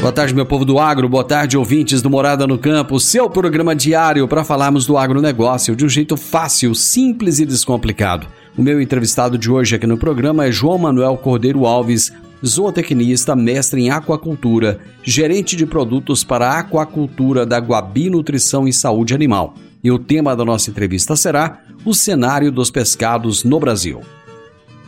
Boa tarde, meu povo do agro. Boa tarde, ouvintes do Morada no Campo. Seu programa diário para falarmos do agronegócio de um jeito fácil, simples e descomplicado. O meu entrevistado de hoje aqui no programa é João Manuel Cordeiro Alves, zootecnista, mestre em aquacultura, gerente de produtos para aquacultura da Guabi Nutrição e Saúde Animal. E o tema da nossa entrevista será o cenário dos pescados no Brasil.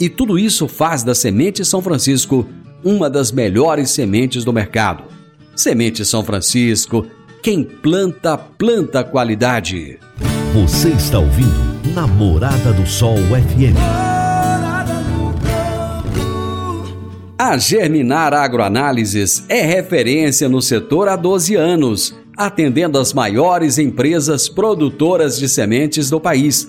e tudo isso faz da Semente São Francisco uma das melhores sementes do mercado. Semente São Francisco, quem planta, planta qualidade. Você está ouvindo Namorada do Sol FM. A Germinar Agroanálises é referência no setor há 12 anos, atendendo as maiores empresas produtoras de sementes do país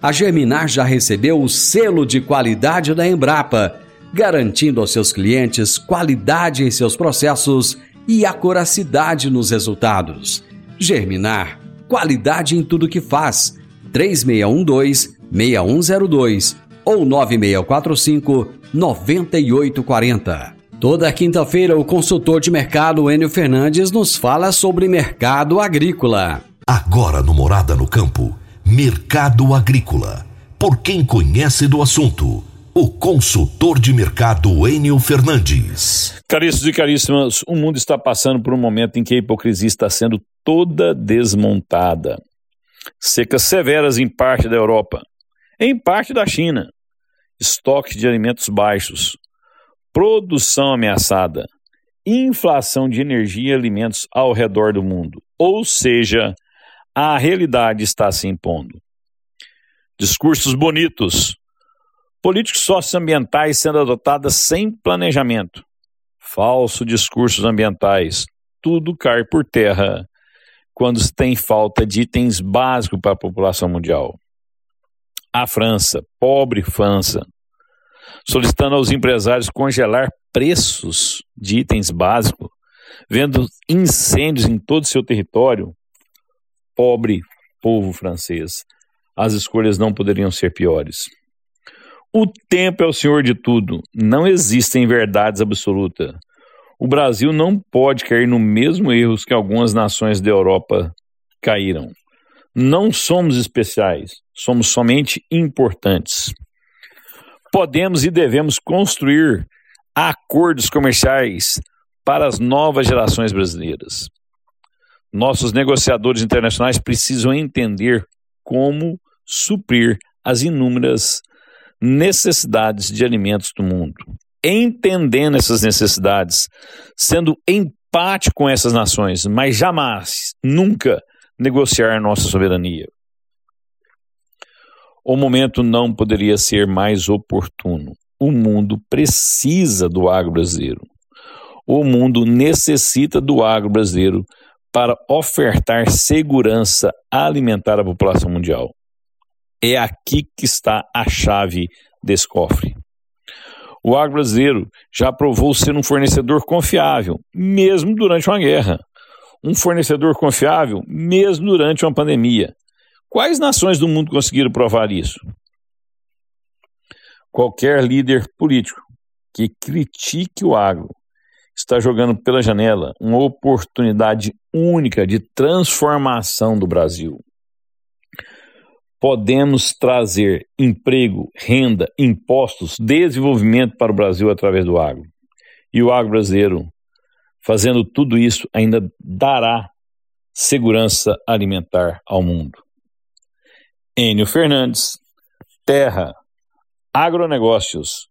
a Germinar já recebeu o selo de qualidade da Embrapa, garantindo aos seus clientes qualidade em seus processos e acuracidade nos resultados. Germinar, qualidade em tudo que faz. 3612-6102 ou 9645-9840. Toda quinta-feira, o consultor de mercado Enio Fernandes nos fala sobre mercado agrícola. Agora no Morada no Campo. Mercado Agrícola. Por quem conhece do assunto, o consultor de mercado Enio Fernandes. Caríssimos e caríssimas, o mundo está passando por um momento em que a hipocrisia está sendo toda desmontada. Secas severas em parte da Europa, em parte da China, estoques de alimentos baixos, produção ameaçada, inflação de energia e alimentos ao redor do mundo. Ou seja, a realidade está se impondo. Discursos bonitos, políticas socioambientais sendo adotadas sem planejamento, falso discursos ambientais, tudo cai por terra quando se tem falta de itens básicos para a população mundial. A França, pobre França, solicitando aos empresários congelar preços de itens básicos, vendo incêndios em todo o seu território, pobre povo francês. As escolhas não poderiam ser piores. O tempo é o senhor de tudo. Não existem verdades absolutas. O Brasil não pode cair no mesmo erro que algumas nações da Europa caíram. Não somos especiais, somos somente importantes. Podemos e devemos construir acordos comerciais para as novas gerações brasileiras. Nossos negociadores internacionais precisam entender como suprir as inúmeras necessidades de alimentos do mundo. Entendendo essas necessidades, sendo empate com essas nações, mas jamais, nunca negociar nossa soberania. o momento não poderia ser mais oportuno. O mundo precisa do agro brasileiro. O mundo necessita do agro brasileiro para ofertar segurança alimentar à população mundial. É aqui que está a chave desse cofre. O agro brasileiro já provou ser um fornecedor confiável, mesmo durante uma guerra. Um fornecedor confiável, mesmo durante uma pandemia. Quais nações do mundo conseguiram provar isso? Qualquer líder político que critique o agro está jogando pela janela uma oportunidade única de transformação do Brasil. Podemos trazer emprego, renda, impostos, desenvolvimento para o Brasil através do agro. E o agro brasileiro, fazendo tudo isso, ainda dará segurança alimentar ao mundo. Enio Fernandes, Terra, Agronegócios.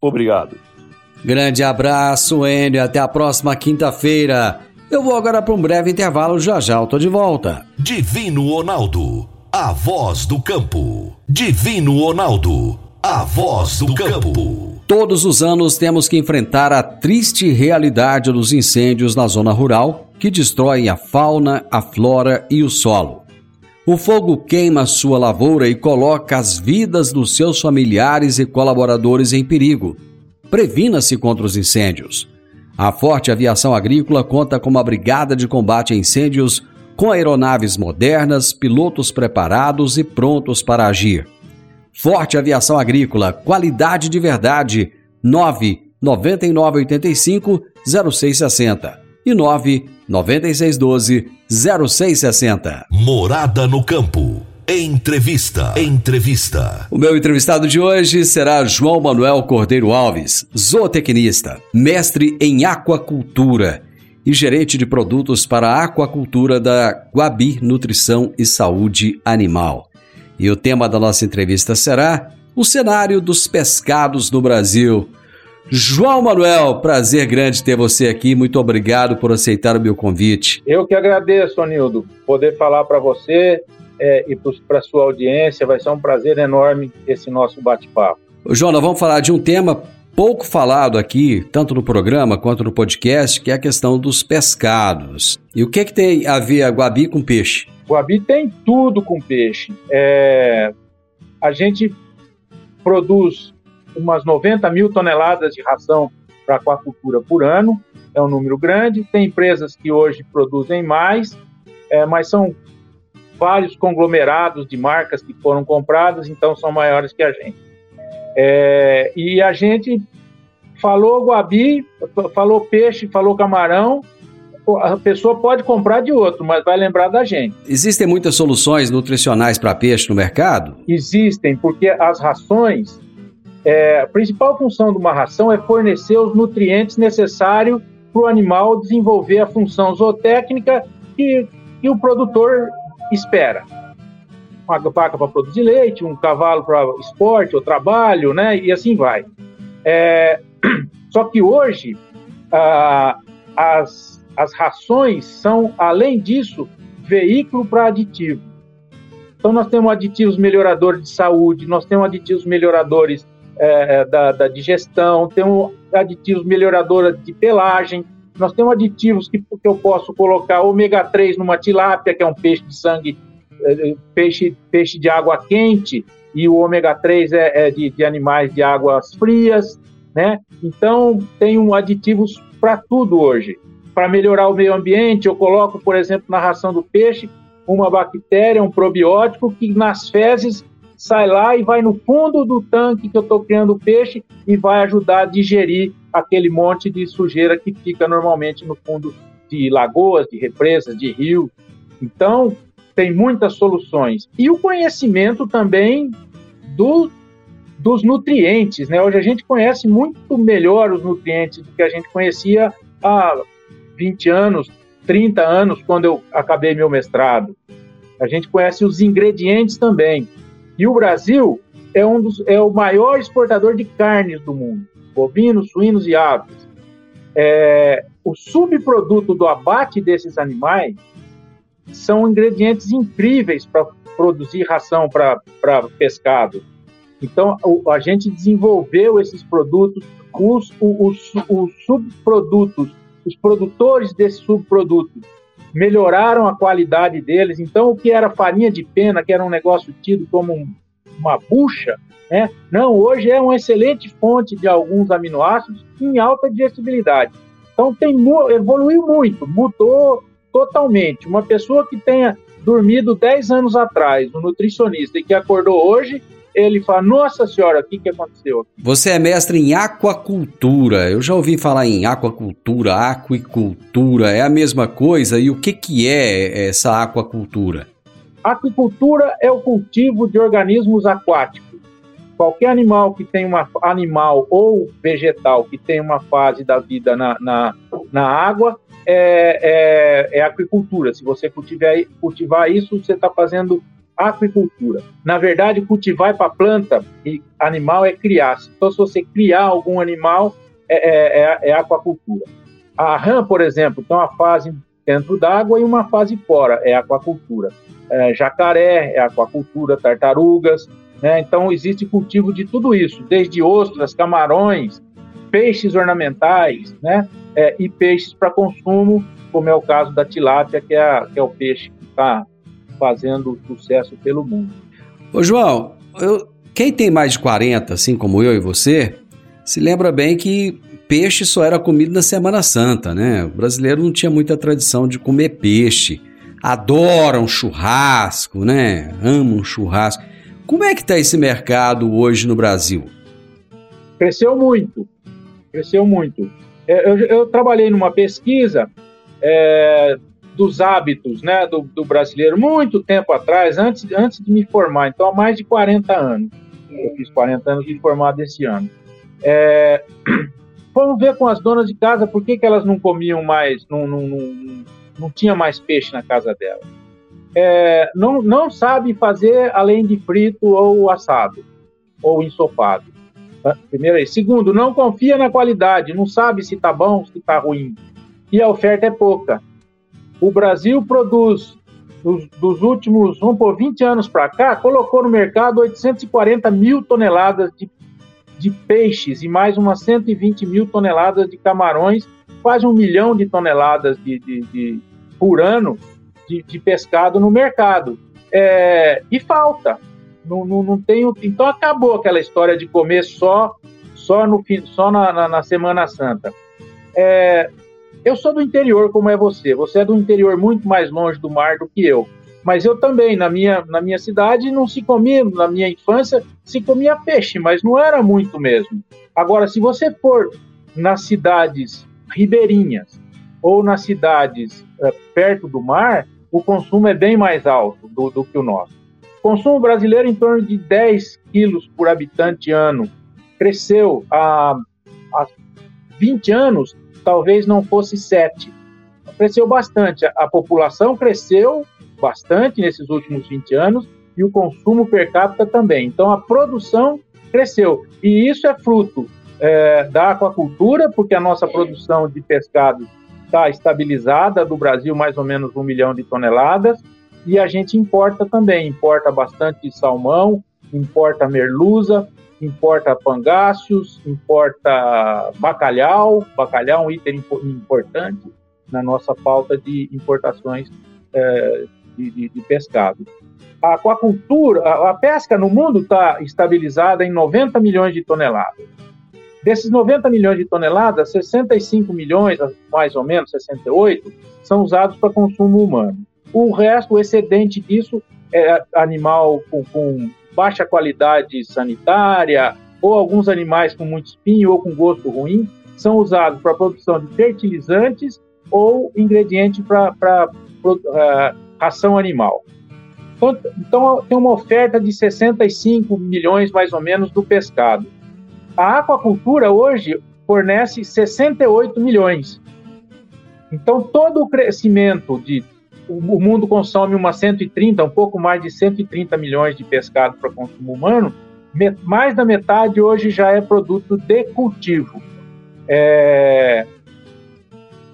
Obrigado. Grande abraço, Enio. Até a próxima quinta-feira. Eu vou agora para um breve intervalo, já já eu tô de volta. Divino Ronaldo, a voz do campo. Divino Ronaldo, a voz do campo. Todos os anos temos que enfrentar a triste realidade dos incêndios na zona rural que destroem a fauna, a flora e o solo. O fogo queima sua lavoura e coloca as vidas dos seus familiares e colaboradores em perigo. Previna-se contra os incêndios. A Forte Aviação Agrícola conta com uma brigada de combate a incêndios com aeronaves modernas, pilotos preparados e prontos para agir. Forte Aviação Agrícola, qualidade de verdade. 9 9985 0660 e 9 9612 0660. Morada no campo. Entrevista. Entrevista. O meu entrevistado de hoje será João Manuel Cordeiro Alves, zootecnista, mestre em aquacultura e gerente de produtos para a aquacultura da Guabi Nutrição e Saúde Animal. E o tema da nossa entrevista será o cenário dos pescados no Brasil. João Manuel, prazer grande ter você aqui. Muito obrigado por aceitar o meu convite. Eu que agradeço, Anildo, poder falar para você é, e para a sua audiência. Vai ser um prazer enorme esse nosso bate-papo. João, nós vamos falar de um tema pouco falado aqui, tanto no programa quanto no podcast, que é a questão dos pescados. E o que, que tem a ver a Guabi com peixe? Guabi tem tudo com peixe. É, a gente produz umas 90 mil toneladas de ração para aquacultura por ano, é um número grande. Tem empresas que hoje produzem mais, é, mas são vários conglomerados de marcas que foram compradas, então são maiores que a gente. É, e a gente falou guabi, falou peixe, falou camarão, a pessoa pode comprar de outro, mas vai lembrar da gente. Existem muitas soluções nutricionais para peixe no mercado? Existem, porque as rações, é, a principal função de uma ração é fornecer os nutrientes necessários para o animal desenvolver a função zootécnica que, que o produtor espera. Uma vaca para produzir leite, um cavalo para esporte ou trabalho, né? E assim vai. É, só que hoje ah, as, as rações são, além disso, veículo para aditivo. Então nós temos aditivos melhoradores de saúde, nós temos aditivos melhoradores é, da, da, digestão, temos aditivos melhoradores de pelagem, nós temos aditivos que, que eu posso colocar ômega 3 numa tilápia, que é um peixe de sangue, é, é, peixe, peixe de água quente, e o ômega 3 é, é de, de, animais de águas frias, né? Então, tenho aditivos para tudo hoje. Para melhorar o meio ambiente, eu coloco, por exemplo, na ração do peixe, uma bactéria, um probiótico, que nas fezes sai lá e vai no fundo do tanque que eu estou criando peixe e vai ajudar a digerir aquele monte de sujeira que fica normalmente no fundo de lagoas, de represas, de rio. Então, tem muitas soluções. E o conhecimento também do, dos nutrientes. Né? Hoje a gente conhece muito melhor os nutrientes do que a gente conhecia há 20 anos, 30 anos, quando eu acabei meu mestrado. A gente conhece os ingredientes também. E o Brasil é, um dos, é o maior exportador de carnes do mundo, bovinos, suínos e aves. É, o subproduto do abate desses animais são ingredientes incríveis para produzir ração para pescado. Então, a gente desenvolveu esses produtos, os, os, os subprodutos, os produtores desses subprodutos melhoraram a qualidade deles. Então, o que era farinha de pena, que era um negócio tido como um, uma bucha, né? não, hoje é uma excelente fonte de alguns aminoácidos em alta digestibilidade. Então, tem, evoluiu muito, mudou totalmente. Uma pessoa que tenha dormido 10 anos atrás, um nutricionista, e que acordou hoje, ele fala: Nossa senhora, o que, que aconteceu? Você é mestre em aquacultura. Eu já ouvi falar em aquacultura, aquicultura. É a mesma coisa? E o que, que é essa aquacultura? Aquicultura é o cultivo de organismos aquáticos. Qualquer animal que tem uma animal ou vegetal que tem uma fase da vida na, na, na água é, é, é aquicultura. Se você cultivar, cultivar isso, você está fazendo aquicultura. Na verdade, cultivar para planta e animal é criar. Então, se você criar algum animal, é, é, é, é aquacultura. A rã, por exemplo, tem uma fase dentro d'água e uma fase fora, é aquacultura. É, jacaré é aquacultura, tartarugas. Né? Então, existe cultivo de tudo isso, desde ostras, camarões, peixes ornamentais né? É, e peixes para consumo, como é o caso da tilápia, que é, que é o peixe que está fazendo sucesso pelo mundo. Ô João, eu, quem tem mais de 40, assim como eu e você, se lembra bem que peixe só era comido na Semana Santa, né? O brasileiro não tinha muita tradição de comer peixe. Adoram churrasco, né? Amam churrasco. Como é que está esse mercado hoje no Brasil? Cresceu muito, cresceu muito. É, eu, eu trabalhei numa pesquisa é, dos hábitos né, do, do, brasileiro muito tempo atrás, antes, antes de me formar, então há mais de 40 anos. Eu fiz 40 anos de formado esse ano. É, vamos ver com as donas de casa por que, que elas não comiam mais, não, não, não, não tinha mais peixe na casa delas. É, não, não sabe fazer além de frito ou assado, ou ensopado. Primeiro aí. Segundo, não confia na qualidade, não sabe se está bom, se está ruim. E a oferta é pouca. O Brasil produz, dos, dos últimos, vamos por 20 anos para cá, colocou no mercado 840 mil toneladas de, de peixes e mais umas 120 mil toneladas de camarões, quase um milhão de toneladas de, de, de por ano de, de, pescado no mercado. É, e falta. Não, não, não tem, então acabou aquela história de comer só só, no, só na, na, na Semana Santa. É, eu sou do interior, como é você. Você é do interior muito mais longe do mar do que eu. Mas eu também, na minha, na minha cidade, não se comia, na minha infância, se comia peixe, mas não era muito mesmo. Agora, se você for nas cidades ribeirinhas ou nas cidades é, perto do mar, o consumo é bem mais alto do, do que o nosso. O consumo brasileiro em torno de 10 quilos por habitante ano. Cresceu há, há 20 anos talvez não fosse 7. Cresceu bastante. A população cresceu bastante nesses últimos 20 anos e o consumo per capita também. Então a produção cresceu. E isso é fruto é, da aquacultura, porque a nossa produção de pescado está estabilizada, do Brasil mais ou menos um milhão de toneladas, e a gente importa também, importa bastante salmão, importa merluza, importa pangáceos, importa bacalhau. Bacalhau é um item importante na nossa pauta de importações é, de, de, de, pescado. A aquacultura, a, a pesca no mundo está estabilizada em 90 milhões de toneladas. Desses 90 milhões de toneladas, 65 milhões, mais ou menos 68, são usados para consumo humano. O resto, o excedente disso, é animal com, com baixa qualidade sanitária, ou alguns animais com muito espinho ou com gosto ruim, são usados para a produção de fertilizantes ou ingrediente para uh, ração animal. Então, então, tem uma oferta de 65 milhões, mais ou menos, do pescado. A aquacultura hoje fornece 68 milhões. Então, todo o crescimento de o mundo consome uma 130, um pouco mais de 130 milhões de pescado para consumo humano, mais da metade hoje já é produto de cultivo. É...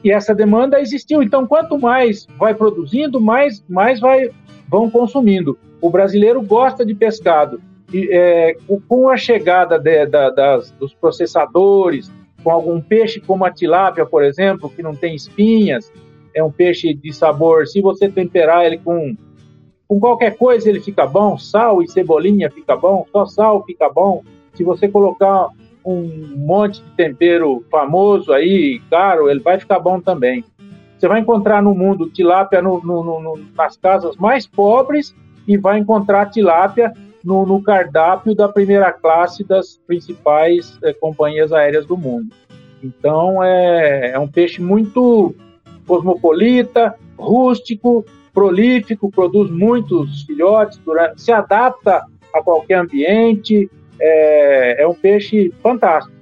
E essa demanda existiu. Então, quanto mais vai produzindo, mais, mais vai, vão consumindo. O brasileiro gosta de pescado. E, é, com a chegada de, da, das, dos processadores, com algum peixe como a tilápia, por exemplo, que não tem espinhas, é um peixe de sabor. Se você temperar ele com, com qualquer coisa, ele fica bom. Sal e cebolinha fica bom. Só sal fica bom. Se você colocar um monte de tempero famoso aí, caro, ele vai ficar bom também. Você vai encontrar no mundo tilápia no, no, no, nas casas mais pobres e vai encontrar tilápia no, cardápio da primeira classe das principais é, companhias aéreas do mundo. Então é, é um peixe muito cosmopolita, rústico, prolífico, produz muitos filhotes, durante, se adapta a qualquer ambiente, é, é um peixe fantástico.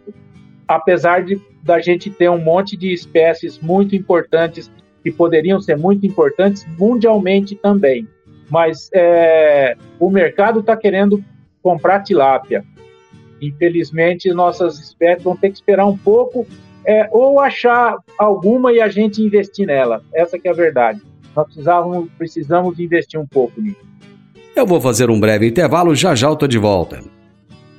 Apesar de da gente ter um monte de espécies muito importantes que poderiam ser muito importantes mundialmente também. Mas é, o mercado está querendo comprar tilápia. Infelizmente, nossas espécies vão ter que esperar um pouco é, ou achar alguma e a gente investir nela. Essa que é a verdade. Nós precisamos, precisamos investir um pouco nisso. Eu vou fazer um breve intervalo, já já eu tô de volta.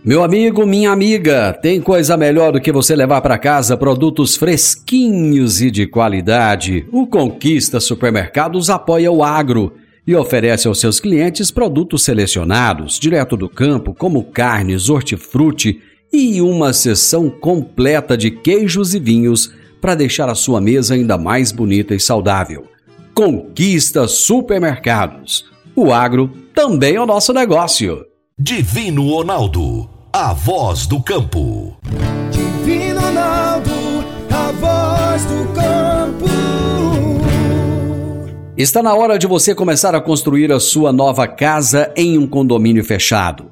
Meu amigo, minha amiga, tem coisa melhor do que você levar para casa produtos fresquinhos e de qualidade. O Conquista Supermercados apoia o agro e oferece aos seus clientes produtos selecionados, direto do campo, como carnes, hortifruti e uma seção completa de queijos e vinhos para deixar a sua mesa ainda mais bonita e saudável. Conquista Supermercados. O agro também é o nosso negócio. Divino Ronaldo, a voz do campo. Divino Ronaldo, a voz do campo. Está na hora de você começar a construir a sua nova casa em um condomínio fechado.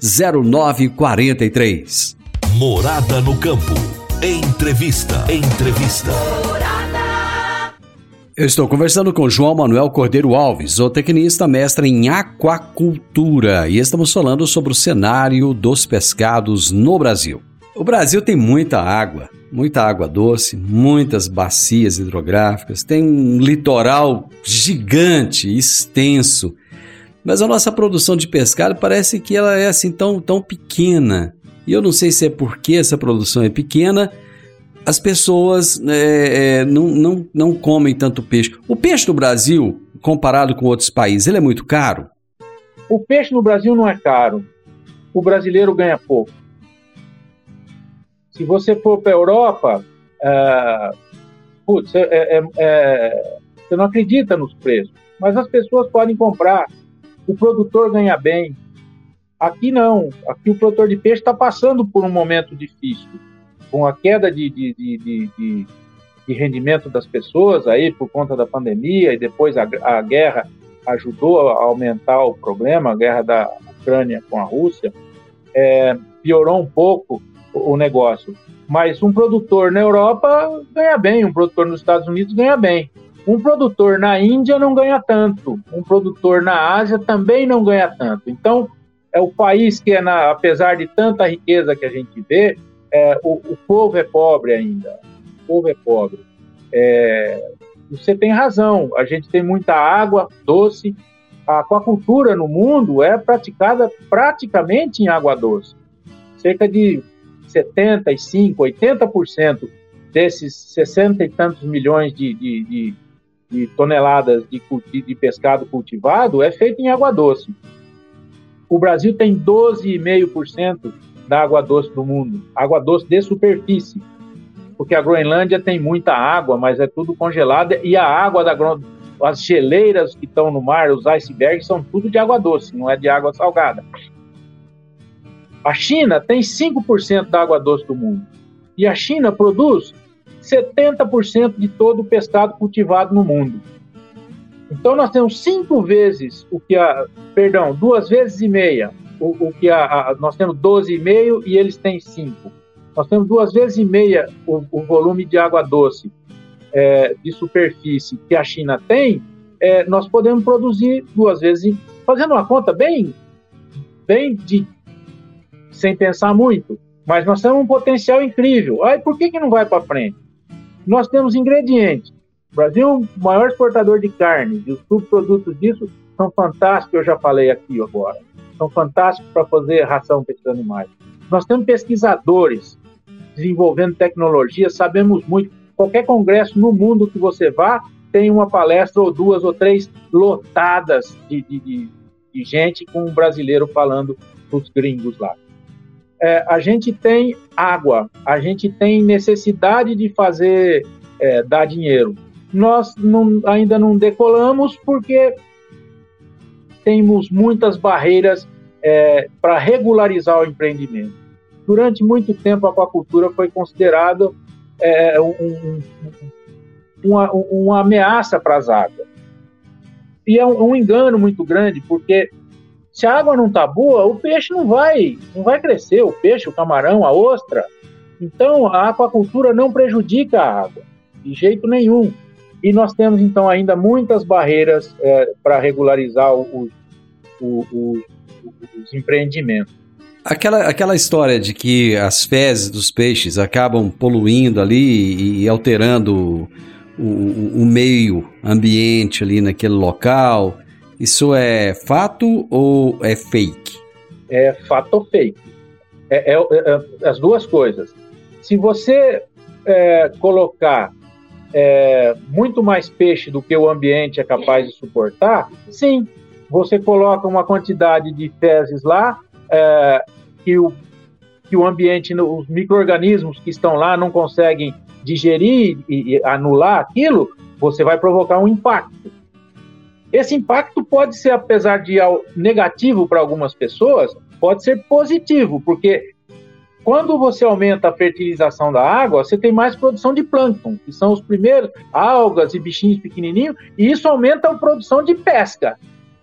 0943. Morada no campo. Entrevista. Entrevista. Eu estou conversando com João Manuel Cordeiro Alves, zootecnista mestre em aquacultura, e estamos falando sobre o cenário dos pescados no Brasil. O Brasil tem muita água, muita água doce, muitas bacias hidrográficas, tem um litoral gigante, extenso, mas a nossa produção de pescado parece que ela é assim tão, tão pequena. E eu não sei se é porque essa produção é pequena as pessoas é, é, não, não, não comem tanto peixe. O peixe no Brasil, comparado com outros países, ele é muito caro? O peixe no Brasil não é caro. O brasileiro ganha pouco. Se você for para a Europa, é, putz, é, é, é, você não acredita nos preços. Mas as pessoas podem comprar. O produtor ganha bem. Aqui não. Aqui o produtor de peixe está passando por um momento difícil com a queda de, de, de, de, de rendimento das pessoas aí por conta da pandemia e depois a, a guerra ajudou a aumentar o problema, a guerra da Ucrânia com a Rússia, é, piorou um pouco o, negócio. Mas um produtor na Europa ganha bem, um produtor nos Estados Unidos ganha bem. Um produtor na Índia não ganha tanto, um produtor na Ásia também não ganha tanto. Então, é o país que, é na, apesar de tanta riqueza que a gente vê, é, o, o, povo é pobre ainda. O povo é pobre. É, você tem razão, a gente tem muita água doce. A aquacultura no mundo é praticada praticamente em água doce. Cerca de 75, 80% desses 60 e tantos milhões de, de, de, de toneladas de, de pescado cultivado é feito em água doce. O Brasil tem 12,5% da água doce do mundo, água doce de superfície, porque a Groenlândia tem muita água, mas é tudo congelada e a água da as geleiras que estão no mar, os icebergs, são tudo de água doce, não é de água salgada. A China tem 5% da água doce do mundo. E a China produz 70% de todo o pescado cultivado no mundo. Então nós temos cinco vezes o que a, perdão, duas vezes e meia o, o que a, a, nós temos 12,5 e eles têm 5. Nós temos duas vezes e meia o, o volume de água doce é, de superfície que a China tem, é, nós podemos produzir duas vezes, fazendo uma conta bem, bem de, sem pensar muito, mas nós temos um potencial incrível. Aí por que, que não vai para frente? Nós temos ingredientes. O Brasil é o maior exportador de carne, e os subprodutos disso são fantásticos, eu já falei aqui agora. São fantásticos para fazer ração para esses animais. Nós temos pesquisadores desenvolvendo tecnologia, sabemos muito. Qualquer congresso no mundo que você vá, tem uma palestra ou duas ou três lotadas de, de, de, de gente com um brasileiro falando dos gringos lá. É, a gente tem água, a gente tem necessidade de fazer, é, dar dinheiro. Nós não, ainda não decolamos porque temos muitas barreiras é, para regularizar o empreendimento. Durante muito tempo, a aquacultura foi considerada é, um, um, uma, uma, ameaça para as águas. E é um, um, engano muito grande, porque se a água não está boa, o peixe não vai, não vai crescer, o peixe, o camarão, a ostra. Então, a aquacultura não prejudica a água, de jeito nenhum. E nós temos, então, ainda muitas barreiras é, para regularizar os, os, os empreendimentos. Aquela, aquela história de que as fezes dos peixes acabam poluindo ali e alterando o, o, o meio ambiente ali naquele local, isso é fato ou é fake? É fato ou fake. É, é, é, é as duas coisas. Se você é, colocar é, muito mais peixe do que o ambiente é capaz de suportar, sim, você coloca uma quantidade de fezes lá, é, que, o, que o ambiente, os micro-organismos que estão lá não conseguem digerir e, e anular aquilo, você vai provocar um impacto. Esse impacto pode ser, apesar de negativo para algumas pessoas, pode ser positivo, porque quando você aumenta a fertilização da água, você tem mais produção de plâncton, que são os primeiros algas e bichinhos pequenininhos, e isso aumenta a produção de pesca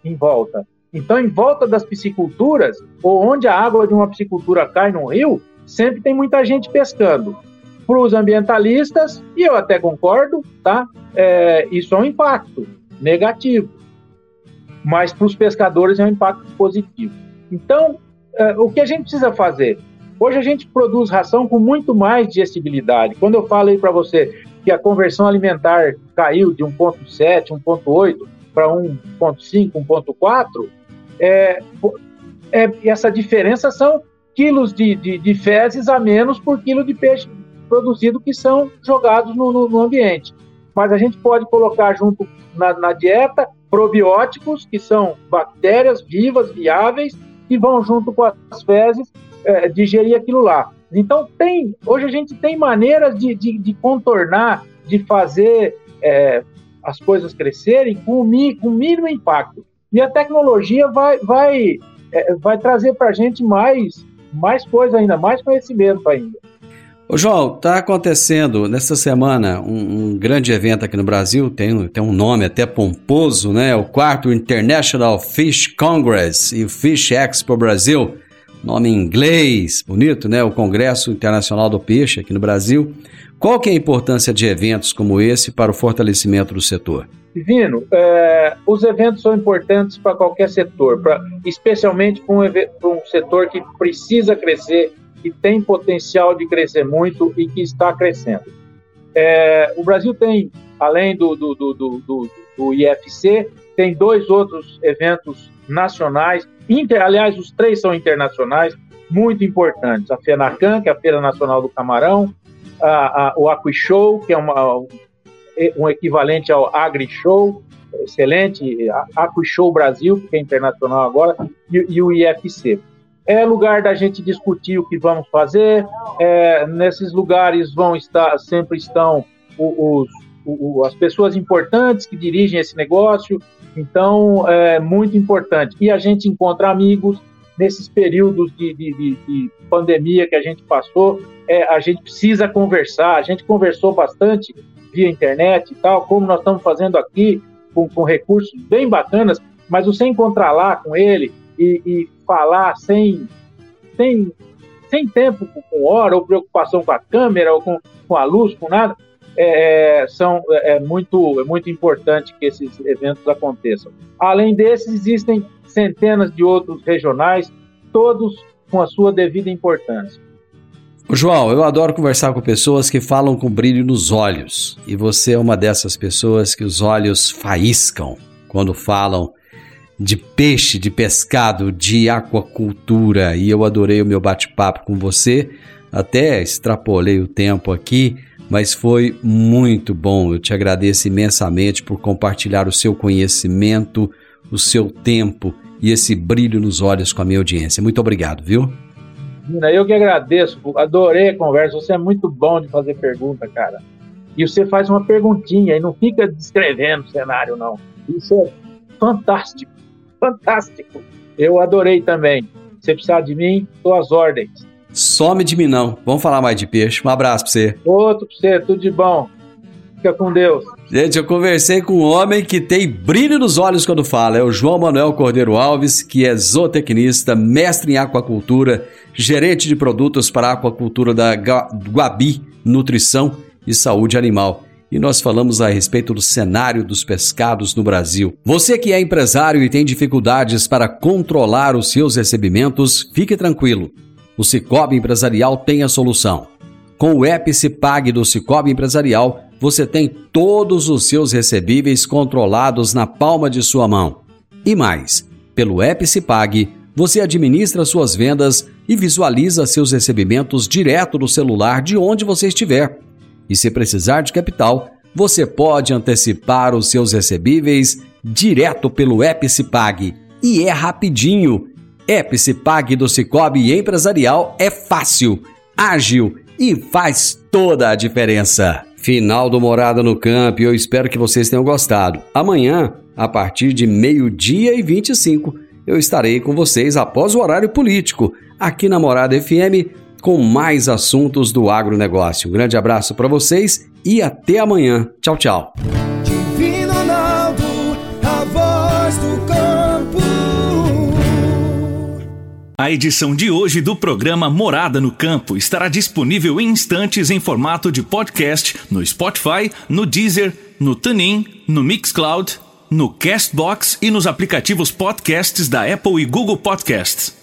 em volta. Então, em volta das pisciculturas, ou onde a água de uma piscicultura cai no rio, sempre tem muita gente pescando. Para os ambientalistas, e eu até concordo, tá? É, isso é um impacto negativo. Mas para os pescadores é um impacto positivo. Então, é, o que a gente precisa fazer? Hoje a gente produz ração com muito mais digestibilidade. Quando eu falei para você que a conversão alimentar caiu de 1,7, 1,8 para 1,5, 1,4, é, é, essa diferença são quilos de, de, de, fezes a menos por quilo de peixe produzido que são jogados no, no, no ambiente. Mas a gente pode colocar junto na, na, dieta probióticos, que são bactérias vivas, viáveis, que vão junto com as fezes é, digerir aquilo lá. Então, tem, hoje a gente tem maneiras de, de, de contornar, de fazer é, as coisas crescerem com o, mínimo impacto. E a tecnologia vai, vai, é, vai trazer para a gente mais, mais coisa ainda, mais conhecimento ainda. Ô João, está acontecendo nesta semana um, um, grande evento aqui no Brasil, tem, tem um nome até pomposo, né? O quarto International Fish Congress e o Fish Expo Brasil, nome em inglês, bonito, né? O Congresso Internacional do Peixe aqui no Brasil. Qual que é a importância de eventos como esse para o fortalecimento do setor? Divino, é, os eventos são importantes para qualquer setor, pra, especialmente para um, um, setor que precisa crescer, que tem potencial de crescer muito e que está crescendo. É, o Brasil tem, além do, do, do, do, do IFC, tem dois outros eventos nacionais, inter, aliás, os três são internacionais, muito importantes. A FENACAM, que é a Feira Nacional do Camarão, a, a, o Aquishow, que é uma, um equivalente ao Agri Show, excelente, Aqui Show Brasil, que é internacional agora, e, e, o IFC. É lugar da gente discutir o que vamos fazer. É, nesses lugares vão estar, sempre estão os, os, as pessoas importantes que dirigem esse negócio. Então, é muito importante. E a gente encontra amigos nesses períodos de, de, de, de pandemia que a gente passou. É, a gente precisa conversar. A gente conversou bastante via internet e tal, como nós estamos fazendo aqui, com, com recursos bem bacanas, mas você encontrar lá com ele e, e falar sem, sem, sem tempo com hora, ou preocupação com a câmera, ou com, com a luz, com nada, é, são, é, é, muito, é muito importante que esses eventos aconteçam. Além desses, existem centenas de outros regionais, todos com a sua devida importância. João, eu adoro conversar com pessoas que falam com brilho nos olhos. E você é uma dessas pessoas que os olhos faiscam quando falam de peixe, de pescado, de aquacultura. E eu adorei o meu bate-papo com você. Até extrapolei o tempo aqui, mas foi muito bom. Eu te agradeço imensamente por compartilhar o seu conhecimento, o seu tempo e esse brilho nos olhos com a minha audiência. Muito obrigado, viu? Eu que agradeço, adorei a conversa. Você é muito bom de fazer pergunta, cara. E você faz uma perguntinha e não fica descrevendo o cenário, não. Isso é fantástico, fantástico. Eu adorei também. Se precisar de mim, estou às ordens. Some de mim, não. Vamos falar mais de peixe. Um abraço para você. Outro para você, tudo de bom. Fica com Deus. Gente, eu conversei com um homem que tem brilho nos olhos quando fala. É o João Manuel Cordeiro Alves, que é zootecnista, mestre em aquacultura, gerente de produtos para a aquacultura da Guabi Nutrição e Saúde Animal. E nós falamos a respeito do cenário dos pescados no Brasil. Você que é empresário e tem dificuldades para controlar os seus recebimentos, fique tranquilo. O Cicobi Empresarial tem a solução. Com o Epicipag do Cicobi Empresarial, você tem todos os seus recebíveis controlados na palma de sua mão. E mais, pelo Epicipag, você administra suas vendas e visualiza seus recebimentos direto no celular de onde você estiver. E se precisar de capital, você pode antecipar os seus recebíveis direto pelo Epicipag. E é rapidinho. Epicipag do Cicobi Empresarial é fácil, ágil e faz toda a diferença. Final do Morada no Campo eu espero que vocês tenham gostado. Amanhã, a partir de meio-dia e 25, eu estarei com vocês após o horário político, aqui na Morada FM, com mais assuntos do agronegócio. Um grande abraço para vocês e até amanhã. Tchau, tchau. Divino Ronaldo, a voz do campo. A edição de hoje do programa Morada no Campo estará disponível em instantes em formato de podcast no Spotify, no Deezer, no TuneIn, no Mixcloud, no Castbox e nos aplicativos podcasts da Apple e Google Podcasts.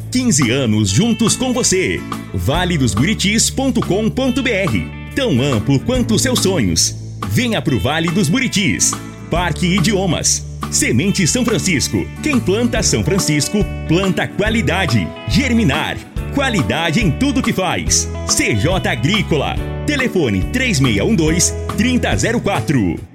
15 anos juntos com você. valedosburitis.com.br Tão amplo quanto seus sonhos. Venha pro Vale dos Buritis. Parque Idiomas. Semente São Francisco. Quem planta São Francisco, planta qualidade. Germinar. Qualidade em tudo que faz. CJ Agrícola. Telefone 3612 3004.